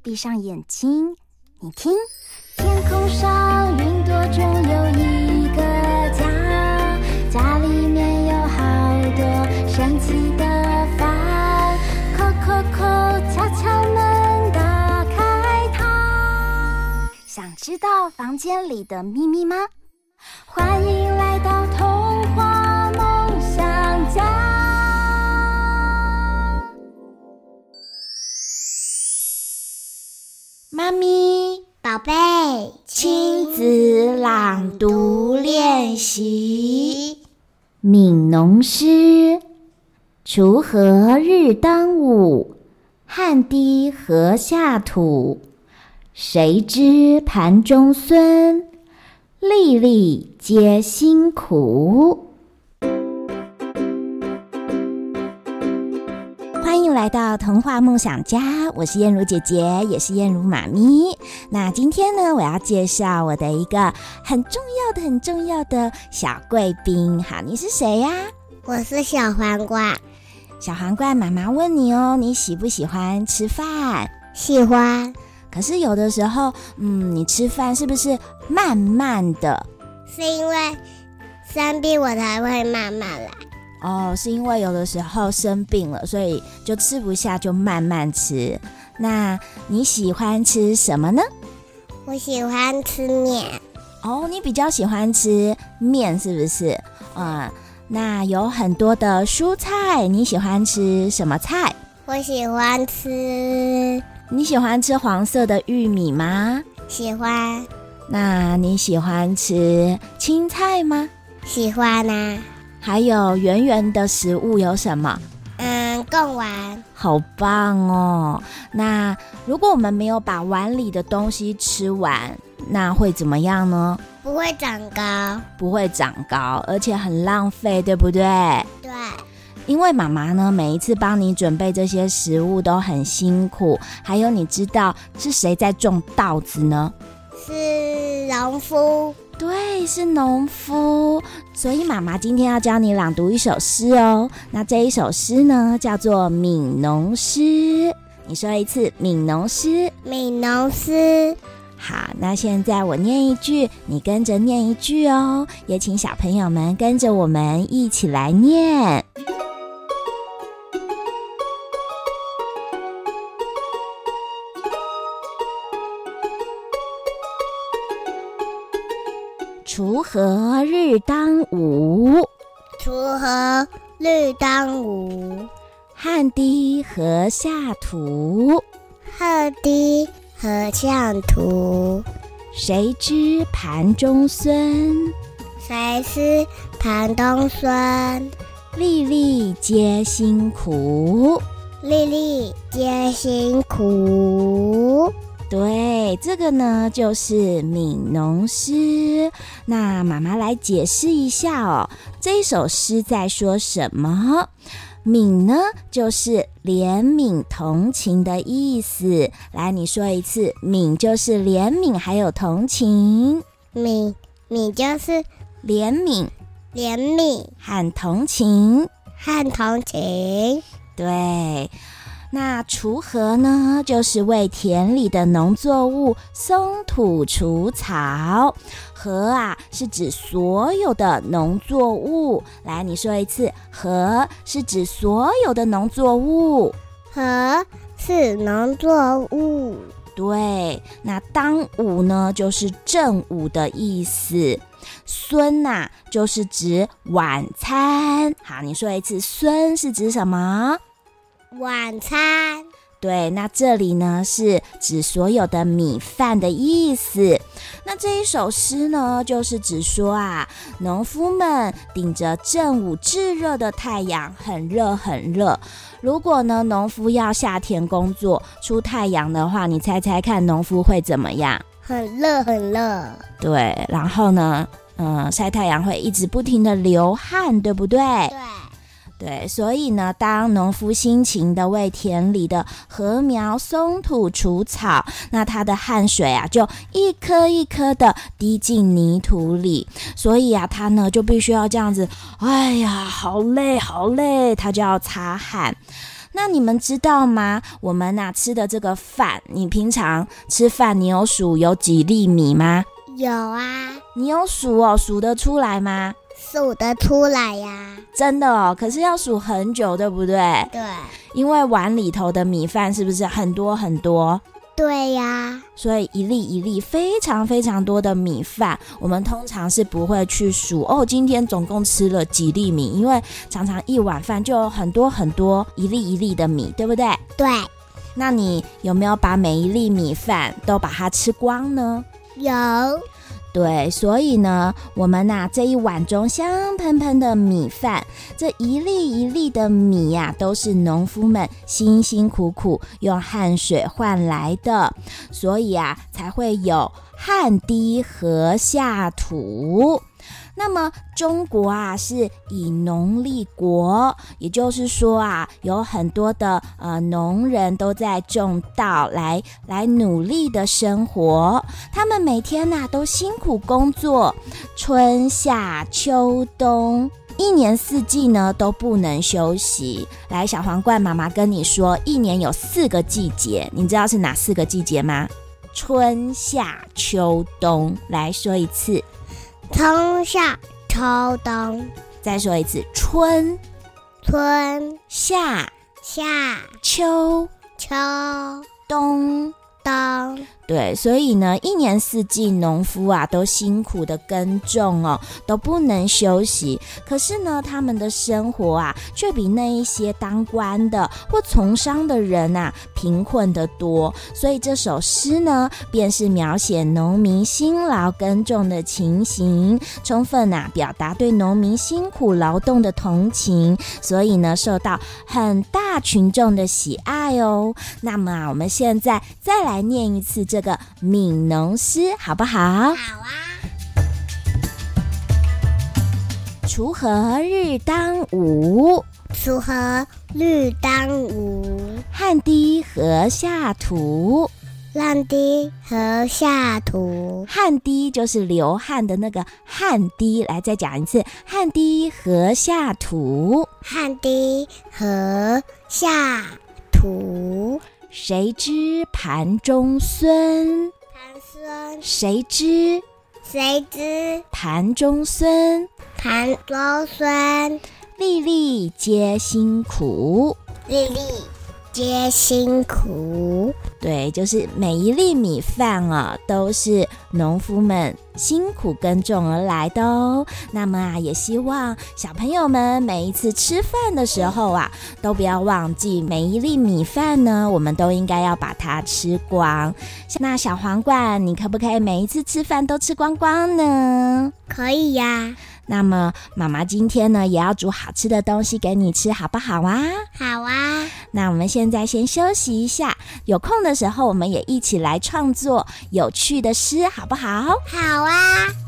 闭上眼睛，你听，天空上云朵中有一个家，家里面有好多神奇的房，叩叩叩，敲敲门，打开它。想知道房间里的秘密吗？欢迎农诗：锄禾日当午，汗滴禾下土。谁知盘中飧？粒粒皆辛苦。欢迎来到童话梦想家，我是燕如姐姐，也是燕如妈咪。那今天呢，我要介绍我的一个很重要的、很重要的小贵宾。好，你是谁呀？我是小皇冠。小皇冠，妈妈问你哦，你喜不喜欢吃饭？喜欢。可是有的时候，嗯，你吃饭是不是慢慢的？是因为生病我才会慢慢来。哦，是因为有的时候生病了，所以就吃不下，就慢慢吃。那你喜欢吃什么呢？我喜欢吃面。哦，你比较喜欢吃面是不是？嗯，那有很多的蔬菜，你喜欢吃什么菜？我喜欢吃。你喜欢吃黄色的玉米吗？喜欢。那你喜欢吃青菜吗？喜欢啊。还有圆圆的食物有什么？嗯，贡丸。好棒哦！那如果我们没有把碗里的东西吃完，那会怎么样呢？不会长高。不会长高，而且很浪费，对不对？对。因为妈妈呢，每一次帮你准备这些食物都很辛苦。还有，你知道是谁在种稻子呢？是农夫。对，是农夫。所以妈妈今天要教你朗读一首诗哦。那这一首诗呢，叫做《悯农诗》。你说一次，《悯农诗》。悯农诗。好，那现在我念一句，你跟着念一句哦。也请小朋友们跟着我们一起来念。锄禾日当午，锄禾日当午，汗滴禾下土，汗滴禾下土。谁知盘中餐？谁知盘中飧？粒粒皆辛苦，粒粒皆辛苦。对，这个呢就是悯农诗。那妈妈来解释一下哦，这一首诗在说什么？悯呢就是怜悯、同情的意思。来，你说一次，悯就是怜悯还有同情。悯悯就是怜悯，怜悯和同情，和同情。对。那锄禾呢，就是为田里的农作物松土除草。禾啊，是指所有的农作物。来，你说一次，禾是指所有的农作物。禾是农作物。对，那当午呢，就是正午的意思。孙呐，就是指晚餐。好，你说一次，孙是指什么？晚餐。对，那这里呢是指所有的米饭的意思。那这一首诗呢，就是指说啊，农夫们顶着正午炙热的太阳，很热很热。如果呢，农夫要下田工作出太阳的话，你猜猜看，农夫会怎么样？很热很热。对，然后呢，嗯，晒太阳会一直不停的流汗，对不对？对。对，所以呢，当农夫辛勤的为田里的禾苗松土除草，那他的汗水啊，就一颗一颗的滴进泥土里，所以啊，他呢就必须要这样子，哎呀，好累好累，他就要擦汗。那你们知道吗？我们呐、啊、吃的这个饭，你平常吃饭，你有数有几粒米吗？有啊。你有数哦？数得出来吗？数得出来呀。真的哦，可是要数很久，对不对？对。因为碗里头的米饭是不是很多很多？对呀，所以一粒一粒非常非常多的米饭，我们通常是不会去数哦。今天总共吃了几粒米？因为常常一碗饭就有很多很多一粒一粒的米，对不对？对。那你有没有把每一粒米饭都把它吃光呢？有。对，所以呢，我们呐、这一碗中香喷喷的米饭，这一粒一粒的米呀、都是农夫们辛辛苦苦用汗水换来的，所以啊，才会有汗滴禾下土。那么中国啊是以农立国，也就是说啊，有很多的呃农人都在种稻来来努力的生活。他们每天呐、都辛苦工作，春夏秋冬一年四季呢都不能休息。来，小皇冠妈妈跟你说，一年有四个季节，你知道是哪四个季节吗？春夏秋冬，来说一次。春夏秋冬，再说一次，春。春夏。夏。秋。秋。冬。冬。对，所以呢，一年四季，农夫啊都辛苦的耕种哦，都不能休息。可是呢，他们的生活啊，却比那一些当官的或从商的人啊贫困得多。所以这首诗呢，便是描写农民辛劳耕种的情形，充分啊表达对农民辛苦劳动的同情。所以呢，受到很大群众的喜爱哦。那么啊，我们现在再来念一次这。这个悯农诗好不好？好啊！锄禾日当午，锄禾日当午，汗滴禾下土，汗滴禾下土。汗滴就是流汗的那个汗滴，来再讲一次，汗滴禾下土，汗滴禾下土。谁知盘中飧？盘孙。谁知？谁知？盘中飧。盘中飧。粒粒皆辛苦。粒粒。皆辛苦，对，就是每一粒米饭啊，都是农夫们辛苦耕种而来的哦。那么啊，也希望小朋友们每一次吃饭的时候啊，都不要忘记每一粒米饭呢，我们都应该要把它吃光。那小皇冠，你可不可以每一次吃饭都吃光光呢？可以呀。那么妈妈今天呢，也要煮好吃的东西给你吃，好不好啊？好啊。那我们现在先休息一下，有空的时候我们也一起来创作有趣的诗，好不好？好啊。